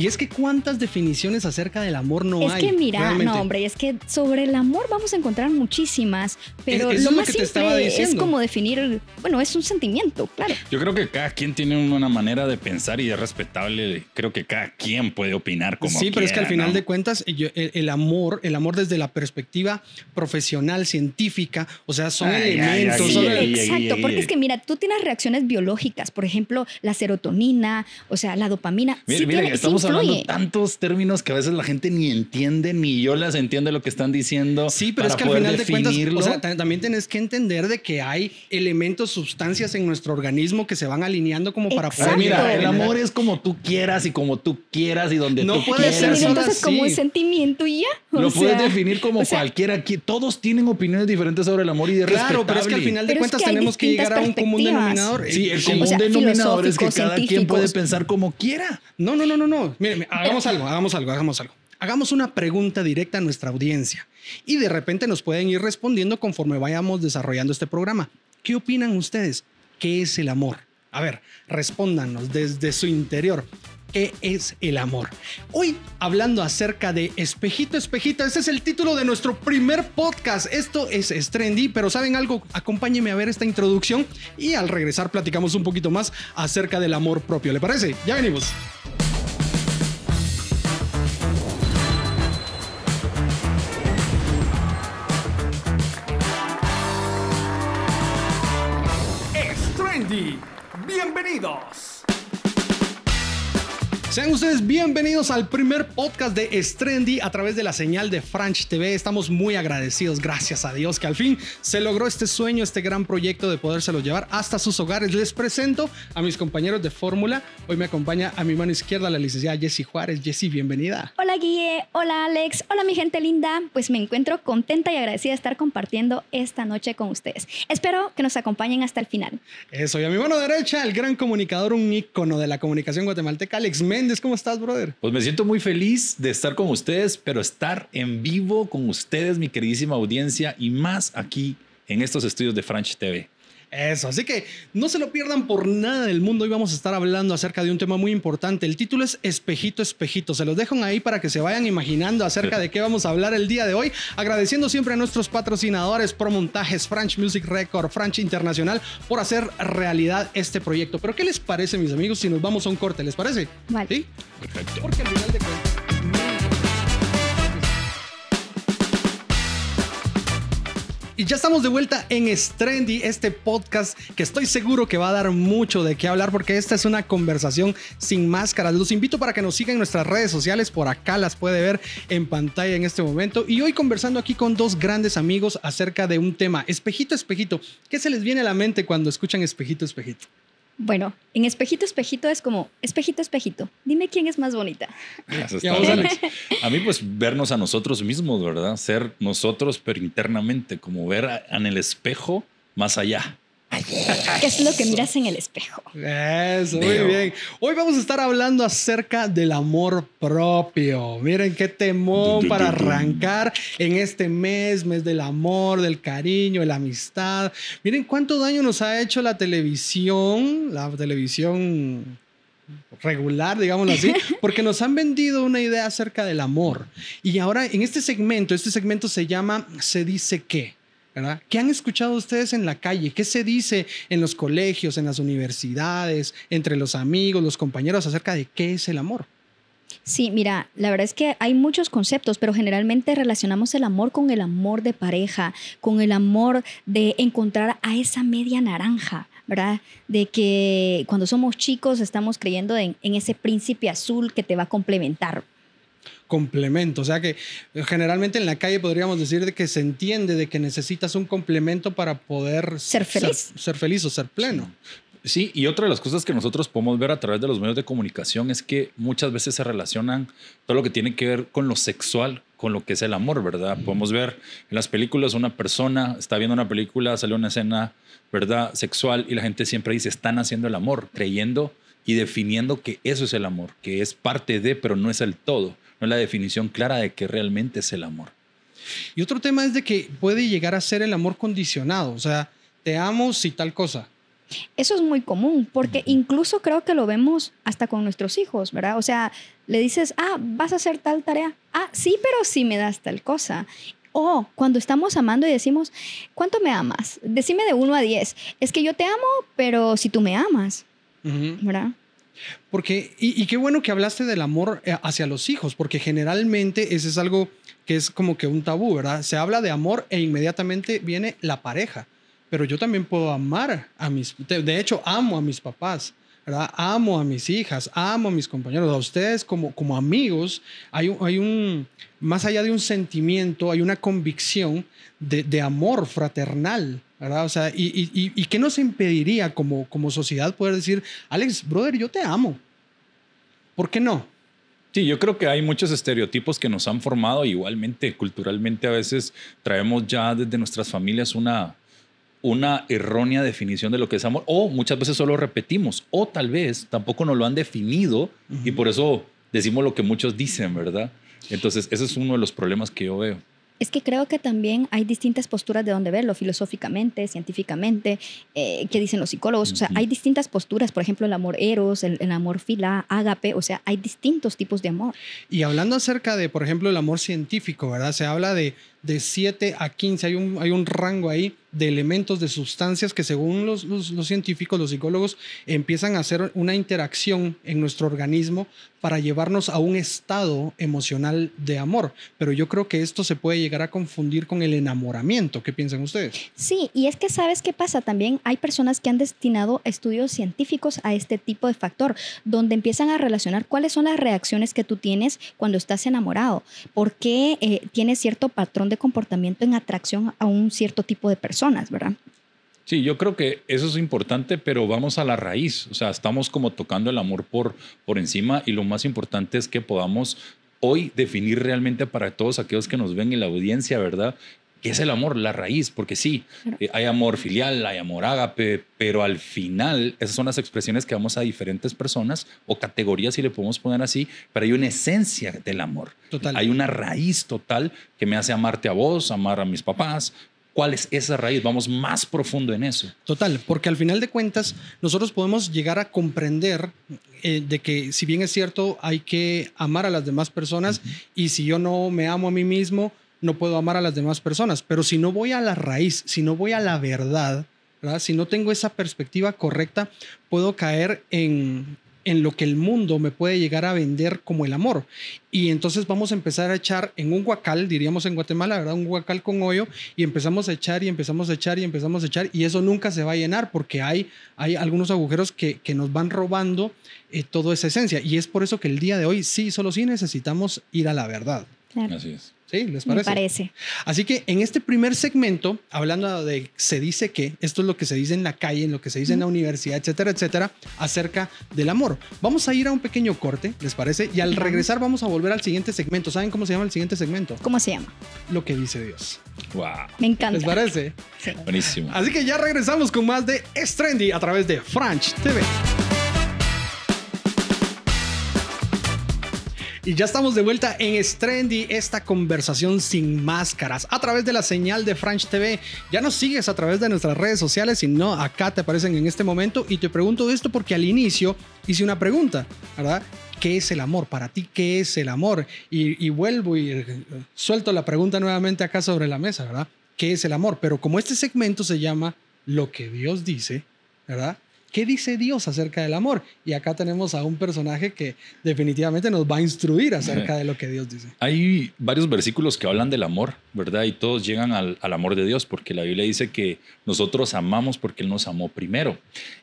Y es que cuántas definiciones acerca del amor no es hay. Es que mira, realmente? no hombre, es que sobre el amor vamos a encontrar muchísimas, pero lo más simple es como definir, bueno, es un sentimiento, claro. Yo creo que cada quien tiene una manera de pensar y es respetable. Creo que cada quien puede opinar como Sí, pero es que al final ¿no? de cuentas yo, el, el, amor, el amor desde la perspectiva profesional, científica, o sea, son Ay, elementos. ay, Sí, ay, son- ay, exacto, ay, porque ay. es que mira, tú tienes reacciones biológicas, por ejemplo, la serotonina, o sea, la dopamina. Miren, sí miren, tiene- sí estamos hablando tantos términos que a veces la gente ni entiende, ni yo las entiendo lo que están diciendo. Sí, pero es que al final de cuentas, definirlo. o sea, ta- también tienes que entender de que hay elementos, sustancias en nuestro organismo que se van alineando como para O sea, poder Exacto. mira, el amor es como tú quieras y como tú quieras y donde No tú puede ser quieras. solo entonces como un así. sentimiento y ya. o Lo puedes definir como o sea, cualquiera aquí. Todos tienen opiniones diferentes sobre el amor y de Claro, pero es que al final de Pero es cuentas que tenemos que llegar a un común denominador. Sí, el común O sea, denominador es que cada quien puede pensar como quiera. No, no, no, no, no. Mire, hagamos algo, hagamos algo, hagamos algo. Hagamos una pregunta directa a nuestra audiencia y de repente nos pueden ir respondiendo conforme vayamos desarrollando este programa. ¿Qué opinan ustedes? ¿Qué es el amor? A ver, respóndanos desde su interior. ¿Qué es el amor? Hoy hablando acerca de Espejito, Espejito, este es el título de nuestro primer podcast. Esto es, es trendy, pero ¿saben algo? Acompáñenme a ver esta introducción y al regresar platicamos un poquito más acerca del amor propio. ¿Le parece? Ya venimos. Sean ustedes bienvenidos al primer podcast de Strendy a través de la señal de Franch TV. Estamos muy agradecidos, gracias a Dios, que al fin se logró este sueño, este gran proyecto de podérselo llevar hasta sus hogares. Les presento a mis compañeros de fórmula. Hoy me acompaña a mi mano izquierda la licenciada Jessie Juárez. Jessie, bienvenida. Hola Guille, hola Alex, hola mi gente linda. Pues me encuentro contenta y agradecida de estar compartiendo esta noche con ustedes. Espero que nos acompañen hasta el final. Eso, y a mi mano derecha, el gran comunicador, un ícono de la comunicación guatemalteca, Alex Méndez. ¿Cómo estás, brother? Pues me siento muy feliz de estar con ustedes, pero estar en vivo con ustedes, mi queridísima audiencia, y más aquí en estos estudios de French TV. Eso, así que no se lo pierdan por nada del mundo. Hoy vamos a estar hablando acerca de un tema muy importante. El título es Espejito, Espejito. Se los dejo ahí para que se vayan imaginando acerca de qué vamos a hablar el día de hoy. Agradeciendo siempre a nuestros patrocinadores, Promontajes, French Music Record, French Internacional, por hacer realidad este proyecto. Pero ¿qué les parece, mis amigos, si nos vamos a un corte? ¿Les parece? Vale. ¿Sí? Perfecto. Porque al final de cuentas... Y ya estamos de vuelta en Strendy, este podcast que estoy seguro que va a dar mucho de qué hablar porque esta es una conversación sin máscaras. Los invito para que nos sigan en nuestras redes sociales, por acá las puede ver en pantalla en este momento. Y hoy conversando aquí con dos grandes amigos acerca de un tema, espejito, espejito. ¿Qué se les viene a la mente cuando escuchan espejito, espejito? Bueno, en espejito, espejito es como, espejito, espejito, dime quién es más bonita. Alex. A mí, pues, vernos a nosotros mismos, ¿verdad? Ser nosotros, pero internamente, como ver a- en el espejo más allá. ¿Qué es lo que miras en el espejo? Eso, muy bien. Hoy vamos a estar hablando acerca del amor propio. Miren qué temón para arrancar en este mes, mes del amor, del cariño, de la amistad. Miren cuánto daño nos ha hecho la televisión, la televisión regular, digámoslo así, porque nos han vendido una idea acerca del amor. Y ahora en este segmento, este segmento se llama Se dice qué. ¿Qué han escuchado ustedes en la calle? ¿Qué se dice en los colegios, en las universidades, entre los amigos, los compañeros acerca de qué es el amor? Sí, mira, la verdad es que hay muchos conceptos, pero generalmente relacionamos el amor con el amor de pareja, con el amor de encontrar a esa media naranja, ¿verdad? De que cuando somos chicos estamos creyendo en, en ese príncipe azul que te va a complementar. Complemento, o sea que eh, generalmente en la calle podríamos decir de que se entiende de que necesitas un complemento para poder Ser feliz. ser, ser feliz o ser pleno. Sí, y otra de las cosas que nosotros podemos ver a través de los medios de comunicación es que muchas veces se relacionan todo lo que tiene que ver con lo sexual, con lo que es el amor, ¿verdad? Podemos ver en las películas una persona está viendo una película, sale una escena, ¿verdad? Sexual y la gente siempre dice, están haciendo el amor, creyendo y definiendo que eso es el amor, que es parte de, pero no es el todo, no es la definición clara de que realmente es el amor. Y otro tema es de que puede llegar a ser el amor condicionado, o sea, te amo si tal cosa. Eso es muy común, porque incluso creo que lo vemos hasta con nuestros hijos, ¿verdad? O sea, le dices, ah, vas a hacer tal tarea. Ah, sí, pero sí me das tal cosa. O cuando estamos amando y decimos, ¿cuánto me amas? Decime de 1 a 10. Es que yo te amo, pero si tú me amas, ¿verdad? Porque, y, qué bueno que hablaste del amor eh, hacia los hijos, porque generalmente ese es algo que es como que un tabú, ¿verdad? Se habla de amor e inmediatamente viene la pareja, pero yo también puedo amar a mis, de hecho, amo a mis papás. ¿verdad? Amo a mis hijas, amo a mis compañeros, a ustedes como, como amigos, hay un, hay un, más allá de un sentimiento, hay una convicción de, de amor fraternal, ¿verdad? O sea, y, y, y, qué nos impediría como, como sociedad poder decir, Alex, brother, yo te amo? ¿Por qué no? Sí, yo creo que hay muchos estereotipos que nos han formado. Igualmente, culturalmente, a veces traemos ya desde nuestras familias una, una errónea definición de lo que es amor, o muchas veces solo repetimos, o tal vez tampoco nos lo han definido y por eso decimos lo que muchos dicen, ¿verdad? Entonces, ese es uno de los problemas que yo veo. Es que creo que también hay distintas posturas de dónde verlo, filosóficamente, científicamente, eh, qué dicen los psicólogos. O sea, hay distintas posturas, por ejemplo, el amor eros, el, el, amor fila, ágape, o sea, hay distintos tipos de amor. Y hablando acerca de, por ejemplo, el amor científico, ¿verdad? Se habla de, de 7 a 15, hay un, hay un rango ahí de elementos, de sustancias que según los, los, científicos, los psicólogos, empiezan a hacer una interacción en nuestro organismo para llevarnos a un estado emocional de amor. Pero yo creo que esto se puede llegar a confundir con el enamoramiento. ¿Qué piensan ustedes? Sí, y es que sabes qué pasa también. Hay personas que han destinado estudios científicos a este tipo de factor, donde empiezan a relacionar cuáles son las reacciones que tú tienes cuando estás enamorado, por qué eh, tienes cierto patrón de comportamiento en atracción a un cierto tipo de personas ¿verdad? Sí, yo creo que eso es importante, pero vamos a la raíz. O sea, estamos como tocando el amor por, por encima y lo más importante es que podamos hoy definir realmente para todos aquellos que nos ven en la audiencia, ¿verdad? ¿Qué es el amor? La raíz, porque sí, eh, hay amor filial, hay amor ágape, pero al final esas son las expresiones que damos a diferentes personas o categorías, si le podemos poner así, pero hay una esencia del amor. Total. Hay una raíz total que me hace amarte a vos, amar a mis papás, cuál es esa raíz. Vamos más profundo en eso. Total, porque al final de cuentas nosotros podemos llegar a comprender eh, de que si bien es cierto hay que amar a las demás personas uh -huh. y si yo no me amo a mí mismo, no puedo amar a las demás personas. Pero si no voy a la raíz, si no voy a la verdad, ¿verdad? si no tengo esa perspectiva correcta, puedo caer en en lo que el mundo me puede llegar a vender como el amor. Y entonces vamos a empezar a echar en un guacal, diríamos en Guatemala, ¿verdad? Un guacal con hoyo y empezamos a echar y empezamos a echar y empezamos a echar y eso nunca se va a llenar porque hay, hay algunos agujeros que, que nos van robando eh, toda esa esencia. Y es por eso que el día de hoy sí, solo sí necesitamos ir a la verdad. Claro. Así es. ¿Sí? ¿Les parece? Me parece. Así que en este primer segmento, hablando de se dice que, esto es lo que se dice en la calle, en lo que se dice en la universidad, etcétera, etcétera, acerca del amor. Vamos a ir a un pequeño corte, ¿les parece? Y al regresar vamos a volver al siguiente segmento. ¿Saben cómo se llama el siguiente segmento? ¿Cómo se llama? Lo que dice Dios. Wow. Me encanta. ¿Les parece? Sí. Buenísimo. Así que ya regresamos con más de Es Trendy a través de French TV. Y ya estamos de vuelta en Strendy, esta conversación sin máscaras, a través de la señal de French TV. Ya nos sigues a través de nuestras redes sociales, si no, acá te aparecen en este momento. Y te pregunto esto porque al inicio hice una pregunta, ¿verdad? ¿Qué es el amor? Para ti, ¿qué es el amor? Y, y vuelvo y eh, suelto la pregunta nuevamente acá sobre la mesa, ¿verdad? ¿Qué es el amor? Pero como este segmento se llama Lo que Dios dice, ¿verdad? ¿Qué dice Dios acerca del amor? Y acá tenemos a un personaje que definitivamente nos va a instruir acerca de lo que Dios dice. Hay varios versículos que hablan del amor, ¿verdad? Y todos llegan al, al, amor de Dios, porque la Biblia dice que nosotros amamos porque Él nos amó primero.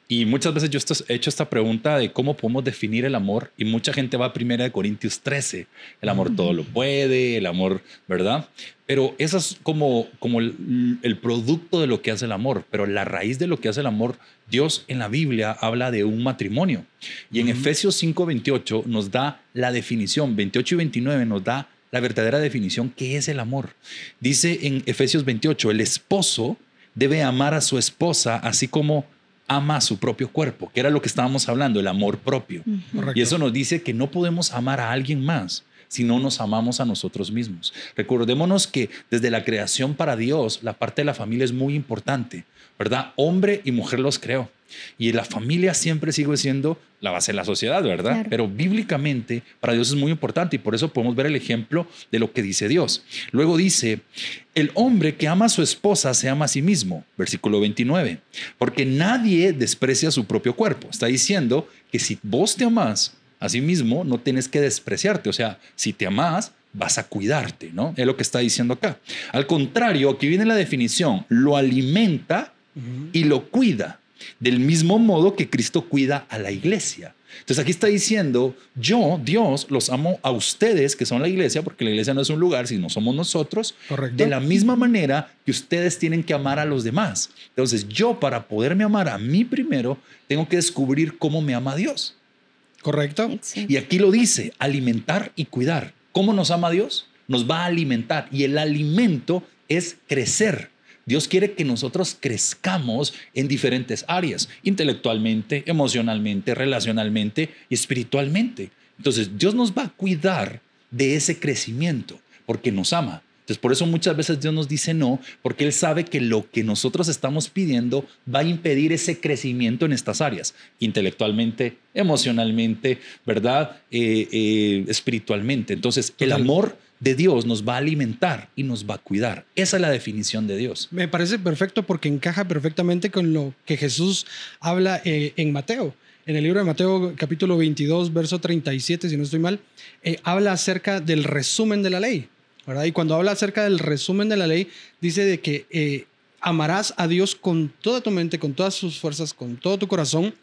Y muchas veces yo he hecho esta pregunta de cómo podemos definir el amor, y mucha gente va a 1 Corintios 13, el amor todo lo puede, el amor, ¿verdad? Pero eso es como, como el, el, producto de lo que hace el amor, pero la raíz de lo que hace el amor, Dios en la Biblia habla de un matrimonio. Y en uh -huh. Efesios 5:28 nos da la definición, 28 y 29 nos da la verdadera definición, ¿qué es el amor? Dice en Efesios 28, el esposo debe amar a su esposa así como ama a su propio cuerpo, que era lo que estábamos hablando, el amor propio. Uh -huh. Y eso nos dice que no podemos amar a alguien más si no nos amamos a nosotros mismos. Recordémonos que desde la creación para Dios, la parte de la familia es muy importante, ¿verdad? Hombre y mujer los creó. Y la familia siempre sigue siendo la base de la sociedad, ¿verdad? Claro. Pero bíblicamente para Dios es muy importante y por eso podemos ver el ejemplo de lo que dice Dios. Luego dice, el hombre que ama a su esposa se ama a sí mismo, versículo 29, porque nadie desprecia su propio cuerpo. Está diciendo que si vos te amás a sí mismo, no tienes que despreciarte. O sea, si te amás, vas a cuidarte, ¿no? Es lo que está diciendo acá. Al contrario, aquí viene la definición, lo alimenta y lo cuida, del mismo modo que Cristo cuida a la iglesia. Entonces aquí está diciendo, yo, Dios, los amo a ustedes, que son la iglesia, porque la iglesia no es un lugar, sino somos nosotros, Correcto. de la misma manera que ustedes tienen que amar a los demás. Entonces yo, para poderme amar a mí primero, tengo que descubrir cómo me ama Dios. ¿Correcto? Y aquí lo dice, alimentar y cuidar. ¿Cómo nos ama Dios? Nos va a alimentar y el alimento es crecer. Dios quiere que nosotros crezcamos en diferentes áreas, intelectualmente, emocionalmente, relacionalmente y espiritualmente. Entonces Dios nos va a cuidar de ese crecimiento porque nos ama. Entonces por eso muchas veces Dios nos dice no, porque Él sabe que lo que nosotros estamos pidiendo va a impedir ese crecimiento en estas áreas, intelectualmente, emocionalmente, ¿verdad? Eh, eh, espiritualmente. Entonces el amor de Dios nos va a alimentar y nos va a cuidar. Esa es la definición de Dios. Me parece perfecto porque encaja perfectamente con lo que Jesús habla eh, en Mateo. En el libro de Mateo capítulo 22, verso 37, si no estoy mal, eh, habla acerca del resumen de la ley. Y cuando habla acerca del resumen de la ley, dice de que eh, amarás a Dios con toda tu mente, con todas sus fuerzas, con todo tu corazón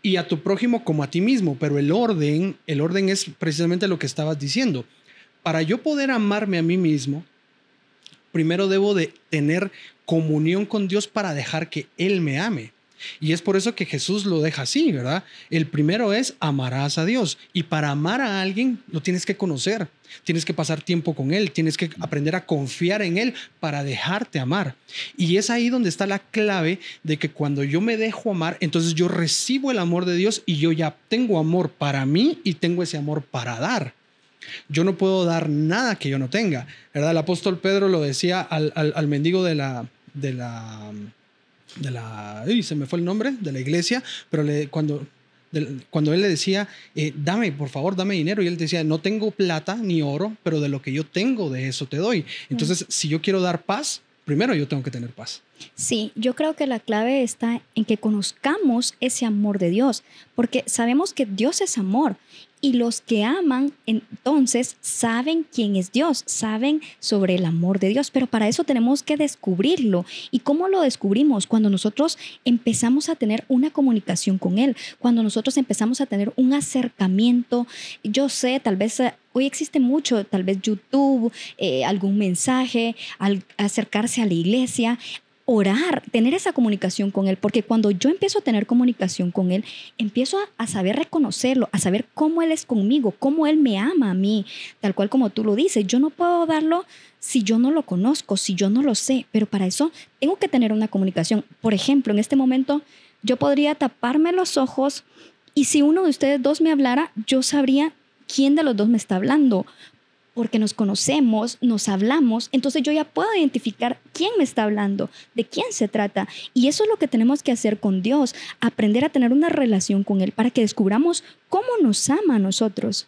y a tu prójimo como a ti mismo. Pero el orden, el orden es precisamente lo que estabas diciendo. Para yo poder amarme a mí mismo, primero debo de tener comunión con Dios para dejar que Él me ame. Y es por eso que Jesús lo deja así, ¿verdad? El primero es amarás a Dios. Y para amar a alguien lo tienes que conocer, tienes que pasar tiempo con Él, tienes que aprender a confiar en Él para dejarte amar. Y es ahí donde está la clave de que cuando yo me dejo amar, entonces yo recibo el amor de Dios y yo ya tengo amor para mí y tengo ese amor para dar. Yo no puedo dar nada que yo no tenga, ¿verdad? El apóstol Pedro lo decía al, al- al mendigo de la, de la, de la, uy, se me fue el nombre, de la iglesia, pero le, cuando, cuando él le decía, eh, dame, por favor, dame dinero, y él decía, no tengo plata ni oro, pero de lo que yo tengo, de eso te doy. Entonces, si yo quiero dar paz, primero yo tengo que tener paz. Sí, yo creo que la clave está en que conozcamos ese amor de Dios, porque sabemos que Dios es amor y los que aman entonces saben quién es Dios, saben sobre el amor de Dios, pero para eso tenemos que descubrirlo. ¿Y cómo lo descubrimos? Cuando nosotros empezamos a tener una comunicación con Él, cuando nosotros empezamos a tener un acercamiento, yo sé, tal vez... eh, Hoy existe mucho, tal vez YouTube, eh, algún mensaje, al acercarse a la iglesia, orar, tener esa comunicación con Él, porque cuando yo empiezo a tener comunicación con Él, empiezo a, saber reconocerlo, a saber cómo Él es conmigo, cómo Él me ama a mí, tal cual como tú lo dices. Yo no puedo darlo si yo no lo conozco, si yo no lo sé, pero para eso tengo que tener una comunicación. Por ejemplo, en este momento yo podría taparme los ojos y si uno de ustedes dos me hablara, yo sabría quién de los dos me está hablando, porque nos conocemos, nos hablamos, entonces yo ya puedo identificar quién me está hablando, de quién se trata. Y eso es lo que tenemos que hacer con Dios, aprender a tener una relación con Él para que descubramos cómo nos ama a nosotros.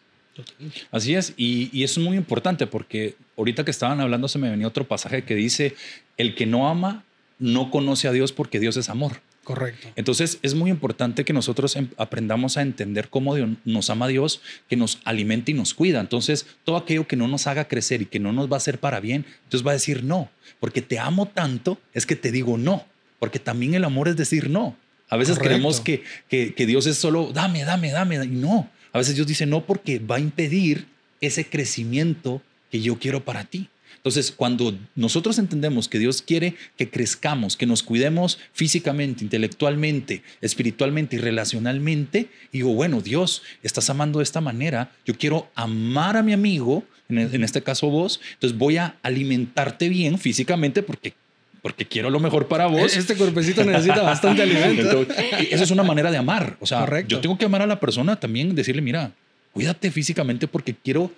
Así es, y, eso es muy importante porque ahorita que estaban hablando se me venía otro pasaje que dice, el que no ama no conoce a Dios porque Dios es amor. Correcto. Entonces es muy importante que nosotros em- aprendamos a entender cómo Dios- nos ama Dios, que nos alimenta y nos cuida. Entonces todo aquello que no nos haga crecer y que no nos va a hacer para bien, Dios va a decir no, porque te amo tanto, es que te digo no, porque también el amor es decir no. A veces Correcto. creemos que, que, que Dios es solo dame, dame, dame, y no. A veces Dios dice no porque va a impedir ese crecimiento que yo quiero para ti. Entonces, cuando nosotros entendemos que Dios quiere que crezcamos, que nos cuidemos físicamente, intelectualmente, espiritualmente y relacionalmente, y digo, bueno, Dios, estás amando de esta manera, yo quiero amar a mi amigo, en, en este caso vos, entonces voy a alimentarte bien físicamente porque, porque quiero lo mejor para vos. Este cuerpecito necesita bastante alimento. Entonces, eso es una manera de amar. O sea, Correcto. yo tengo que amar a la persona también, decirle, mira, cuídate físicamente porque quiero,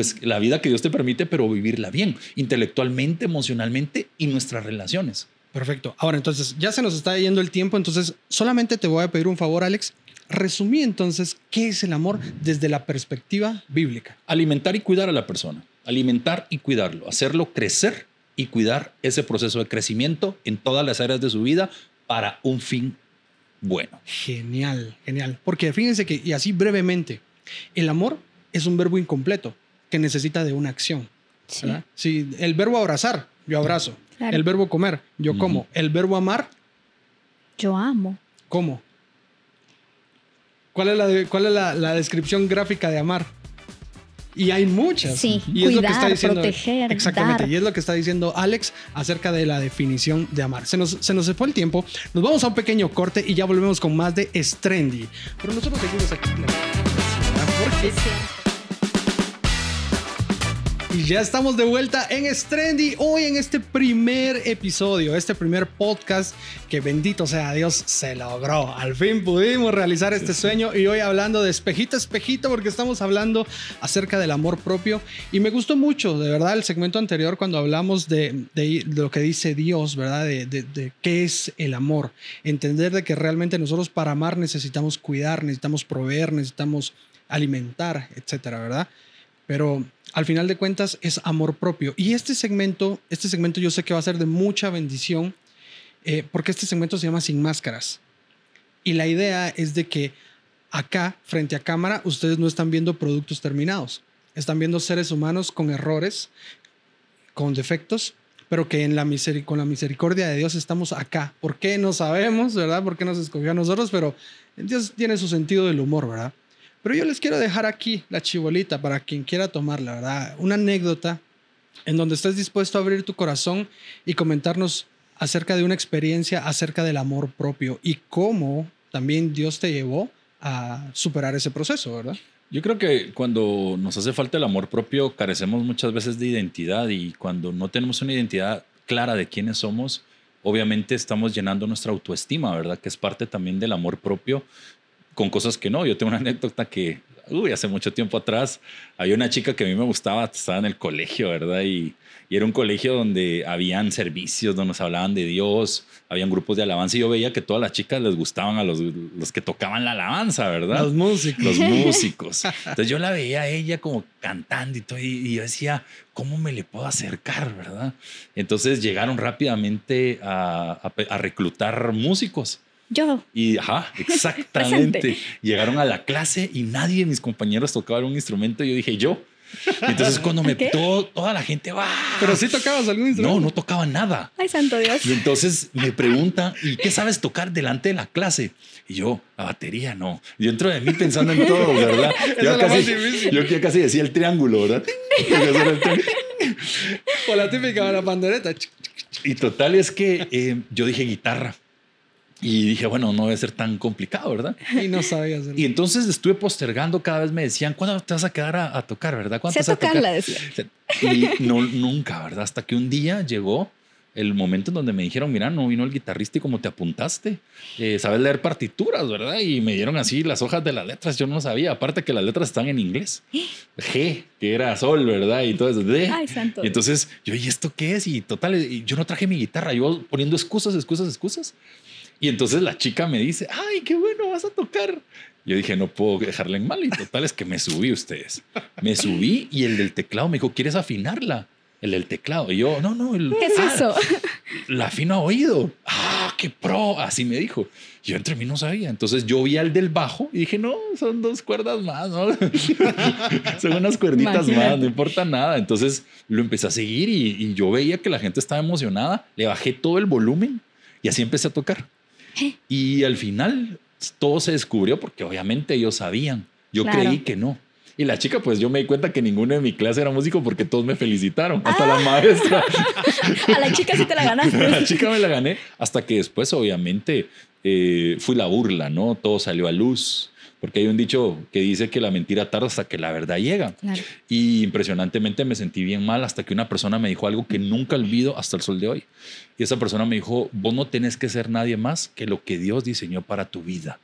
pues la vida que Dios te permite, pero vivirla bien, intelectualmente, emocionalmente y nuestras relaciones. Perfecto. Ahora, entonces, ya se nos está yendo el tiempo, entonces solamente te voy a pedir un favor, Alex. Resumí entonces qué es el amor desde la perspectiva bíblica. Alimentar y cuidar a la persona. Alimentar y cuidarlo. Hacerlo crecer y cuidar ese proceso de crecimiento en todas las áreas de su vida para un fin bueno. Genial, genial. Porque fíjense que, y así brevemente, el amor es un verbo incompleto que necesita de una acción. Sí. el verbo abrazar, yo abrazo. Claro. El verbo comer, yo como. El verbo amar, Yo amo. como. ¿Cuál es, la, de- cuál es la, la descripción gráfica de amar? Y hay muchas. Sí, y es lo que está cuidar, diciendo. proteger, Exactamente. dar. Y es lo que está diciendo Alex acerca de la definición de amar. Se nos, se nos fue el tiempo. Nos vamos a un pequeño corte y ya volvemos con más de Strendy. Pero nosotros seguimos aquí. Porque y ya estamos de vuelta en Strendy. Hoy en este primer episodio, este primer podcast que bendito sea Dios se logró. Al fin pudimos realizar este sueño y hoy hablando de espejito, espejito, porque estamos hablando acerca del amor propio. Y me gustó mucho, de verdad, el segmento anterior cuando hablamos de, de- de lo que dice Dios, ¿verdad? De, de- de qué es el amor. Entender de que realmente nosotros para amar necesitamos cuidar, necesitamos proveer, necesitamos alimentar, etcétera, ¿verdad? Pero al final de cuentas es amor propio. Y este segmento, este segmento yo sé que va a ser de mucha bendición, eh, porque este segmento se llama Sin Máscaras. Y la idea es de que acá, frente a cámara, ustedes no están viendo productos terminados. Están viendo seres humanos con errores, con defectos, pero que en la con la misericordia de Dios estamos acá. ¿Por qué? No sabemos, ¿verdad? ¿Por qué nos escogió a nosotros? Pero Dios tiene su sentido del humor, ¿verdad? Pero yo les quiero dejar aquí la chibolita para quien quiera tomarla, ¿verdad? Una anécdota en donde estés dispuesto a abrir tu corazón y comentarnos acerca de una experiencia acerca del amor propio y cómo también Dios te llevó a superar ese proceso, ¿verdad? Yo creo que cuando nos hace falta el amor propio, carecemos muchas veces de identidad y cuando no tenemos una identidad clara de quiénes somos, obviamente estamos llenando nuestra autoestima, ¿verdad? Que es parte también del amor propio con cosas que no. Yo tengo una anécdota que, uy, hace mucho tiempo atrás, había una chica que a mí me gustaba, estaba en el colegio, ¿verdad? Y, y era un colegio donde habían servicios, donde nos hablaban de Dios, habían grupos de alabanza y yo veía que todas las chicas les gustaban a los, los que tocaban la alabanza, ¿verdad? Los músicos. los músicos. Entonces yo la veía a ella como cantando y todo, y, yo decía, ¿cómo me le puedo acercar, verdad? Entonces llegaron rápidamente a, a a reclutar músicos. Yo. Y, ajá, exactamente. Llegaron a la clase y nadie de mis compañeros tocaba un instrumento. Y yo dije, yo. Entonces cuando me... Todo- toda la gente va. Pero sí tocabas algún instrumento. No, no tocaba nada. Ay, santo Dios. Y entonces me pregunta, ¿y qué sabes tocar delante de la clase? Y yo, la batería no. Y yo entro de mí pensando en todo, ¿verdad? Yo casi, yo ya casi decía el triángulo, ¿verdad? O la típica de la pandereta. Y total es que eh, yo dije guitarra. Y dije, bueno, no debe ser tan complicado, ¿verdad? Y no sabías. Y entonces estuve postergando, cada vez me decían, ¿cuándo te vas a quedar a, a tocar, verdad? ¿Cuándo Sé te vas a tocar? tocarla, decía. Y no, nunca, ¿verdad? Hasta que un día llegó el momento en donde me dijeron, mira, no vino el guitarrista y como te apuntaste, eh, sabes leer partituras, ¿verdad? Y me dieron así las hojas de las letras, yo no sabía, aparte que las letras están en inglés. G, que era sol, ¿verdad? Y todo eso, D. Ay, santo Y entonces yo, ¿y esto qué es? Y total, yo no traje mi guitarra, yo poniendo excusas, excusas, excusas. Y entonces la chica me dice, ay, qué bueno, vas a tocar. Yo dije, no puedo dejarla en mal. Y total es que me subí ustedes. Me subí y el del teclado me dijo, ¿quieres afinarla? El del teclado. Y yo, no, no. El, ¿Qué es ah, eso? La afino a oído. Ah, qué pro. Así me dijo. Yo entre mí no sabía. Entonces yo vi al del bajo y dije, no, son dos cuerdas más, ¿no? son unas cuerditas Imagínate. más, no importa nada. Entonces lo empecé a seguir y, y yo veía que la gente estaba emocionada. Le bajé todo el volumen y así empecé a tocar. Y al final todo se descubrió porque obviamente ellos sabían. Yo Claro. creí que no. Y la chica, pues yo me di cuenta que ninguno de mi clase era músico porque todos me felicitaron, hasta Ah. la maestra. A la chica sí te la ganaste. la chica me la gané hasta que después, obviamente, eh, fui la burla, ¿no? Todo salió a luz. Porque hay un dicho que dice que la mentira tarda hasta que la verdad llega. Claro. Y impresionantemente me sentí bien mal hasta que una persona me dijo algo que nunca olvido hasta el sol de hoy. Y esa persona me dijo, vos no tenés que ser nadie más que lo que Dios diseñó para tu vida.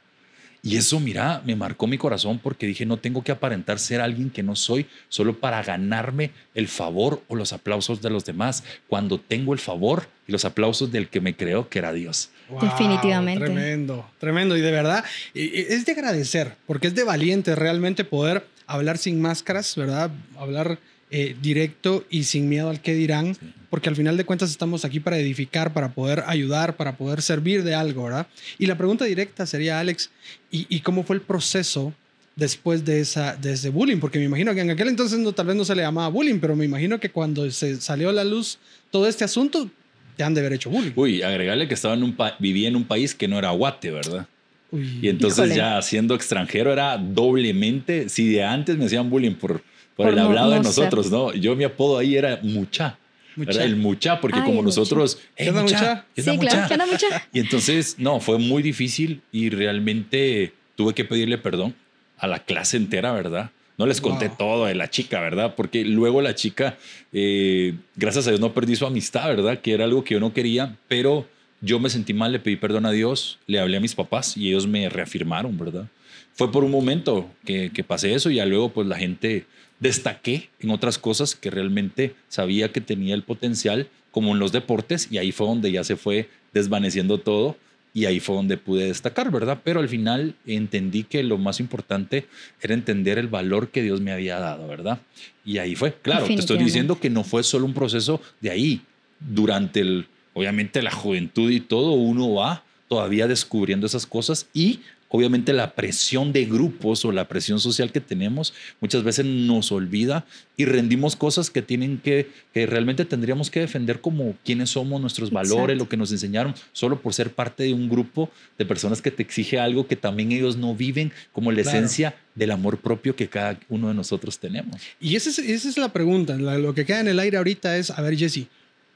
Y eso, mira, me marcó mi corazón porque dije, no tengo que aparentar ser alguien que no soy solo para ganarme el favor o los aplausos de los demás, cuando tengo el favor y los aplausos del que me creó, que era Dios. Wow, Definitivamente. Tremendo, tremendo. Y de verdad, es de agradecer, porque es de valiente realmente poder hablar sin máscaras, ¿verdad? Hablar eh, directo y sin miedo al que dirán, porque al final de cuentas estamos aquí para edificar, para poder ayudar, para poder servir de algo, ¿verdad? Y la pregunta directa sería, Alex, ¿y, y cómo fue el proceso después de, esa, de ese bullying? Porque me imagino que en aquel entonces no, tal vez no se le llamaba bullying, pero me imagino que cuando se salió a la luz todo este asunto, te han de haber hecho bullying. Uy, agregarle que estaba en un vivía en un país que no era Guate, ¿verdad? Uy. Y entonces Híjole. ya siendo extranjero era doblemente, si de antes me hacían bullying por, por, Por el no- hablado de no nosotros, ¿no? Yo mi apodo ahí era mucha. Mucha. El mucha, porque Ay, como mucha. nosotros... ¿Qué "Hey, mucha? mucha?" ¿Qué Sí, claro, mucha? que anda mucha. Y entonces, no, fue muy difícil y realmente tuve que pedirle perdón a la clase entera, ¿verdad? No les conté Wow. todo de la chica, ¿verdad? Porque luego la chica, eh, gracias a Dios, no perdí su amistad, ¿verdad? Que era algo que yo no quería, pero yo me sentí mal, le pedí perdón a Dios, le hablé a mis papás y ellos me reafirmaron, ¿verdad? Fue por un momento que, que pasé eso y ya luego pues la gente destaqué en otras cosas que realmente sabía que tenía el potencial, como en los deportes, y ahí fue donde ya se fue desvaneciendo todo y ahí fue donde pude destacar, ¿verdad? Pero al final entendí que lo más importante era entender el valor que Dios me había dado, ¿verdad? Y ahí fue, claro, te estoy diciendo que no fue solo un proceso de ahí, durante el, obviamente la juventud y todo, uno va todavía descubriendo esas cosas y obviamente la presión de grupos o la presión social que tenemos muchas veces nos olvida y rendimos cosas que tienen que, que realmente tendríamos que defender como quiénes somos, nuestros valores, Exacto. lo que nos enseñaron, solo por ser parte de un grupo de personas que te exige algo que también ellos no viven, como la Claro. esencia del amor propio que cada uno de nosotros tenemos. Y esa es, esa es la pregunta. La- lo que queda en el aire ahorita es, a ver, Jesse,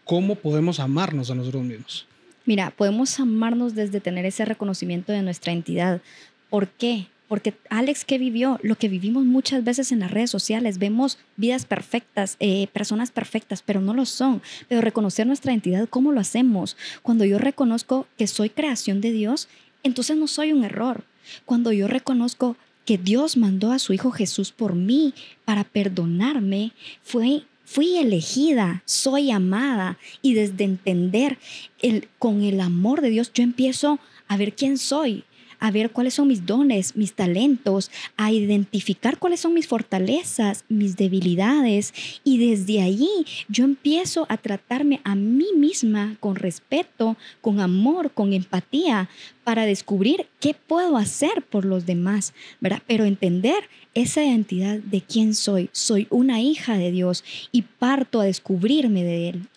¿cómo podemos amarnos a nosotros mismos? Mira, podemos amarnos desde tener ese reconocimiento de nuestra entidad. ¿Por qué? Porque Alex, ¿qué vivió? Lo que vivimos muchas veces en las redes sociales. Vemos vidas perfectas, eh, personas perfectas, pero no lo son. Pero reconocer nuestra identidad, ¿cómo lo hacemos? Cuando yo reconozco que soy creación de Dios, entonces no soy un error. Cuando yo reconozco que Dios mandó a su Hijo Jesús por mí para perdonarme, fue, fui elegida, soy amada y desde entender el, con el amor de Dios yo empiezo a ver quién soy, a ver cuáles son mis dones, mis talentos, a identificar cuáles son mis fortalezas, mis debilidades y desde allí yo empiezo a tratarme a mí misma con respeto, con amor, con empatía para descubrir qué puedo hacer por los demás, ¿verdad? Pero entender esa identidad de quién soy. Soy una hija de Dios y parto a descubrirme de Él.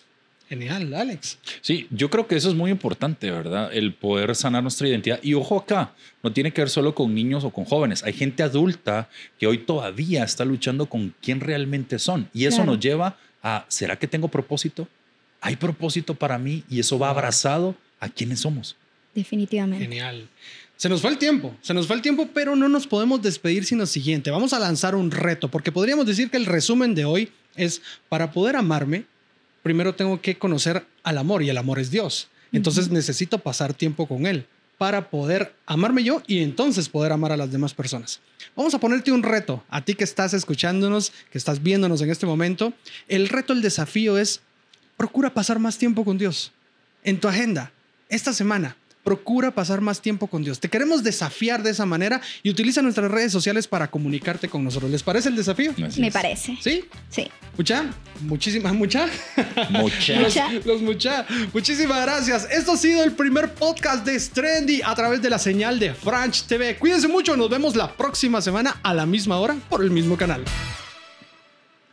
Genial, Alex. Sí, yo creo que eso es muy importante, ¿verdad? El poder sanar nuestra identidad. Y ojo acá, no tiene que ver solo con niños o con jóvenes. Hay gente adulta que hoy todavía está luchando con quién realmente son. Y eso Claro. nos lleva a, ¿será que tengo propósito? ¿Hay propósito para mí? Y eso va abrazado a quiénes somos. Definitivamente. Genial. Se nos fue el tiempo, se nos fue el tiempo, pero no nos podemos despedir sin lo siguiente. Vamos a lanzar un reto, porque podríamos decir que el resumen de hoy es, para poder amarme, primero tengo que conocer al amor y el amor es Dios. Entonces necesito pasar tiempo con Él para poder amarme yo y entonces poder amar a las demás personas. Vamos a ponerte un reto, a ti que estás escuchándonos, que estás viéndonos en este momento. El reto, el desafío es, procura pasar más tiempo con Dios. En tu agenda, esta semana, procura pasar más tiempo con Dios. Te queremos desafiar de esa manera y utiliza nuestras redes sociales para comunicarte con nosotros. ¿Les parece el desafío? Así Me es. parece. ¿Sí? Sí. Mucha, muchísimas, mucha. Mucha. Los, Mucha. los mucha. Muchísimas gracias. Esto ha sido el primer podcast de Strendy a través de la señal de Franch TV. Cuídense mucho. Nos vemos la próxima semana a la misma hora por el mismo canal.